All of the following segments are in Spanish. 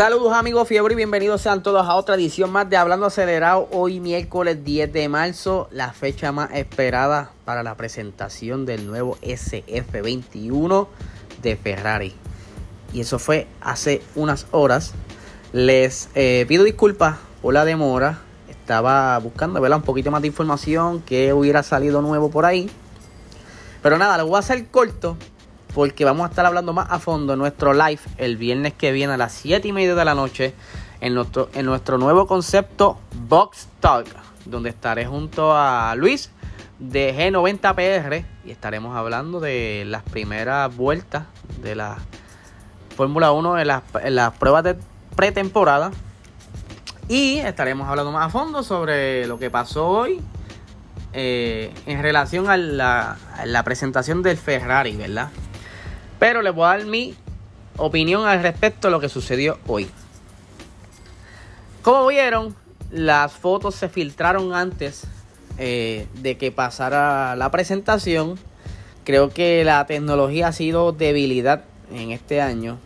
Saludos amigos Fiebre y bienvenidos sean todos a otra edición más de Hablando Acelerado. Hoy miércoles 10 de marzo, la fecha más esperada para la presentación del nuevo SF21 de Ferrari. Y eso fue hace unas horas. Les eh, pido disculpas por la demora. Estaba buscando un poquito más de información que hubiera salido nuevo por ahí. Pero nada, lo voy a hacer corto porque vamos a estar hablando más a fondo en nuestro live el viernes que viene a las 7 y media de la noche en nuestro, en nuestro nuevo concepto Box Talk, donde estaré junto a Luis de G90PR y estaremos hablando de las primeras vueltas de la Fórmula 1 en las, en las pruebas de pretemporada. Y estaremos hablando más a fondo sobre lo que pasó hoy eh, en relación a la, a la presentación del Ferrari, ¿verdad? Pero les voy a dar mi opinión al respecto de lo que sucedió hoy. Como vieron, las fotos se filtraron antes eh, de que pasara la presentación. Creo que la tecnología ha sido debilidad en este año.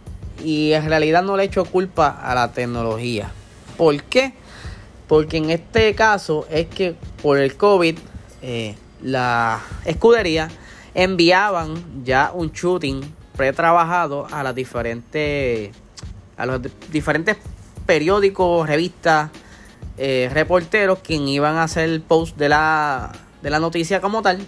Y en realidad no le echo culpa a la tecnología. ¿Por qué? Porque en este caso es que por el COVID eh, la escudería enviaban ya un shooting pretrabajado a las diferentes a los diferentes periódicos, revistas, eh, reporteros quien iban a hacer el post de la, de la noticia como tal.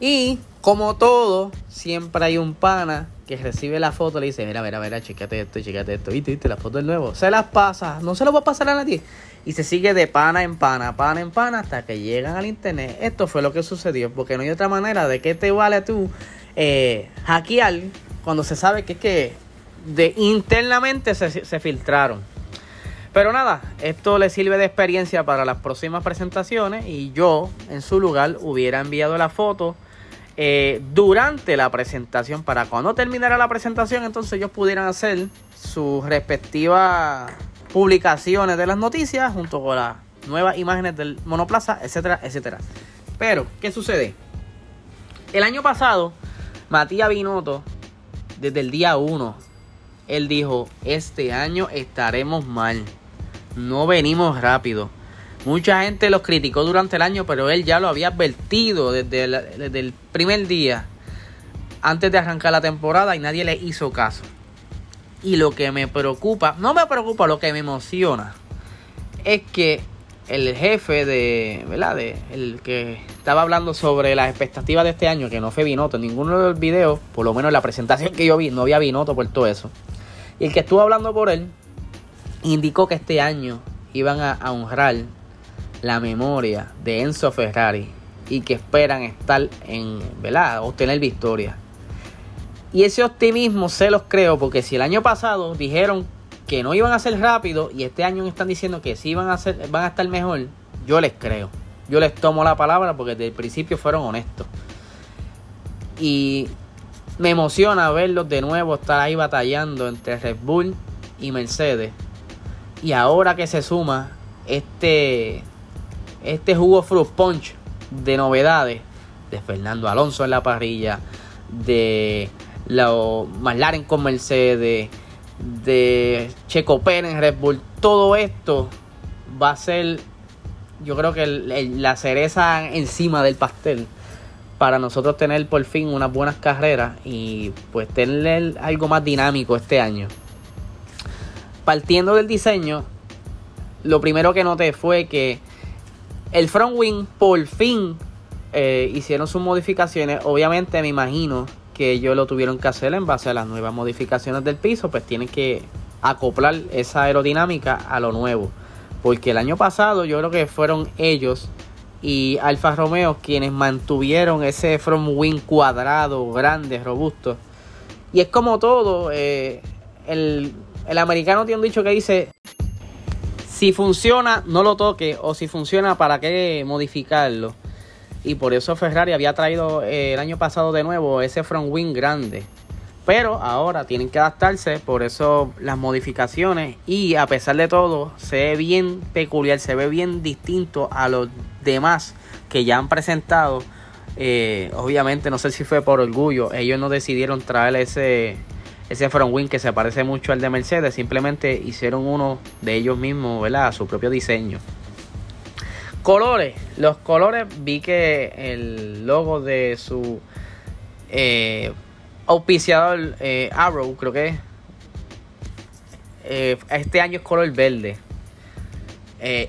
Y como todo, siempre hay un pana que recibe la foto y le dice, mira, mira, mira, chécate esto, chécate esto, viste, viste la foto del nuevo. Se las pasa, no se lo va a pasar a nadie. Y se sigue de pana en pana, pana en pana, hasta que llegan al internet. Esto fue lo que sucedió, porque no hay otra manera de que te vale tú eh, hackear cuando se sabe que es que de internamente se, se filtraron. Pero nada, esto le sirve de experiencia para las próximas presentaciones y yo en su lugar hubiera enviado la foto eh, durante la presentación para cuando terminara la presentación entonces ellos pudieran hacer sus respectivas publicaciones de las noticias junto con las nuevas imágenes del monoplaza, etcétera, etcétera. Pero, ¿qué sucede? El año pasado Matías Binotto, desde el día 1, él dijo, este año estaremos mal, no venimos rápido. Mucha gente los criticó durante el año, pero él ya lo había advertido desde el, primer día, antes de arrancar la temporada, y nadie le hizo caso. Y lo que me preocupa, no me preocupa, lo que me emociona, es que el jefe de, ¿verdad? De, el que estaba hablando sobre las expectativas de este año, que no fue Binotto en ninguno de los videos, por lo menos en la presentación que yo vi, no había Binotto por todo eso. Y el que estuvo hablando por él, indicó que este año iban a, a honrar la memoria de Enzo Ferrari y que esperan estar en, ¿verdad? Obtener victoria. Y ese optimismo se los creo porque si el año pasado dijeron que no iban a ser rápido y este año están diciendo que sí van a, ser, van a estar mejor, yo les creo. Yo les tomo la palabra porque desde el principio fueron honestos. Y me emociona verlos de nuevo estar ahí batallando entre Red Bull y Mercedes. Y ahora que se suma este, este jugo fruit punch de novedades de Fernando Alonso en la parrilla, de los McLaren con Mercedes, de Checo Pérez Red Bull, todo esto va a ser, yo creo que la cereza encima del pastel para nosotros tener por fin unas buenas carreras y pues tener algo más dinámico este año. Partiendo del diseño, lo primero que noté fue que el front wing por fin eh, hicieron sus modificaciones. Obviamente me imagino que ellos lo tuvieron que hacer en base a las nuevas modificaciones del piso, pues tienen que acoplar esa aerodinámica a lo nuevo. Porque el año pasado yo creo que fueron ellos y Alfa Romeo quienes mantuvieron ese front wing cuadrado, grande, robusto. Y es como todo, eh, el, el americano tiene un dicho que dice, si funciona, no lo toque, o si funciona, ¿para qué modificarlo? Y por eso Ferrari había traído eh, el año pasado de nuevo ese front wing grande. Pero ahora tienen que adaptarse, por eso las modificaciones. Y a pesar de todo, se ve bien peculiar, se ve bien distinto a los demás que ya han presentado. Eh, obviamente, no sé si fue por orgullo, ellos no decidieron traer ese, ese front wing que se parece mucho al de Mercedes, simplemente hicieron uno de ellos mismos, ¿verdad? A su propio diseño. Colores, los colores vi que el logo de su eh, auspiciador eh, Arrow, creo que eh, este año es color verde.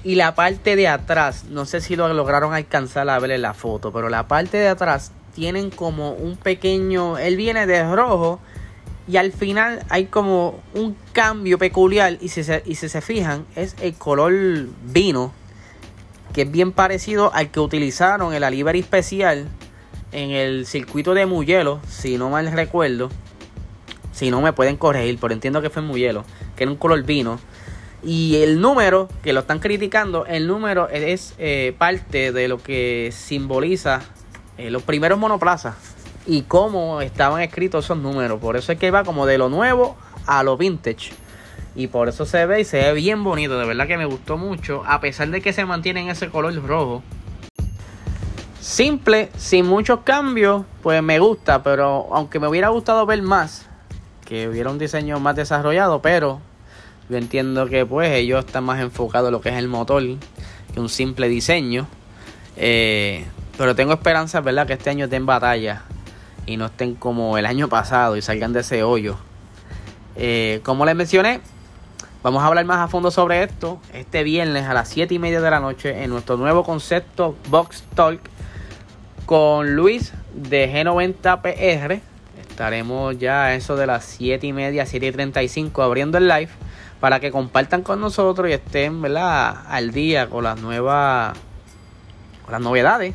Y la parte de atrás, no sé si lo lograron alcanzar a ver en la foto, pero la parte de atrás tienen como un pequeño, él viene de rojo y al final hay como un cambio peculiar y si se, y si se fijan es el color vino que es bien parecido al que utilizaron el Alivery especial en el circuito de Mugello, si no mal recuerdo. Si no me pueden corregir, pero entiendo que fue en que era un color vino. Y el número, que lo están criticando, el número es eh, parte de lo que simboliza eh, los primeros monoplazas y cómo estaban escritos esos números. Por eso es que va como de lo nuevo a lo vintage. Y por eso se ve y se ve bien bonito. De verdad que me gustó mucho. A pesar de que se mantiene en ese color rojo. Simple, sin muchos cambios, pues me gusta. Pero aunque me hubiera gustado ver más, que hubiera un diseño más desarrollado, pero yo entiendo que pues ellos están más enfocados en lo que es el motor que un simple diseño. Eh, pero tengo esperanza, ¿verdad? Que este año estén batalla y no estén como el año pasado y salgan de ese hoyo. Eh, como les mencioné, vamos a hablar más a fondo sobre esto este viernes a las 7 y media de la noche en nuestro nuevo concepto Box Talk con Luis de G90PR. Estaremos ya a eso de las 7 y media, 7 y 35 abriendo el live para que compartan con nosotros y estén ¿verdad? al día con las nuevas las novedades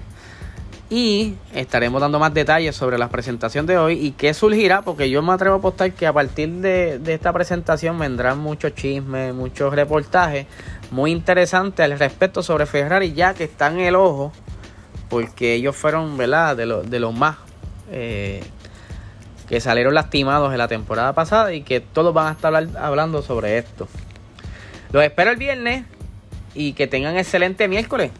y estaremos dando más detalles sobre la presentación de hoy y qué surgirá, porque yo me atrevo a apostar que a partir de, esta presentación vendrán muchos chismes, muchos reportajes muy interesantes al respecto sobre Ferrari, ya que están en el ojo, porque ellos fueron, ¿verdad?, de, de los más eh, que salieron lastimados en la temporada pasada y que todos van a estar hablando sobre esto. Los espero el viernes y que tengan excelente miércoles.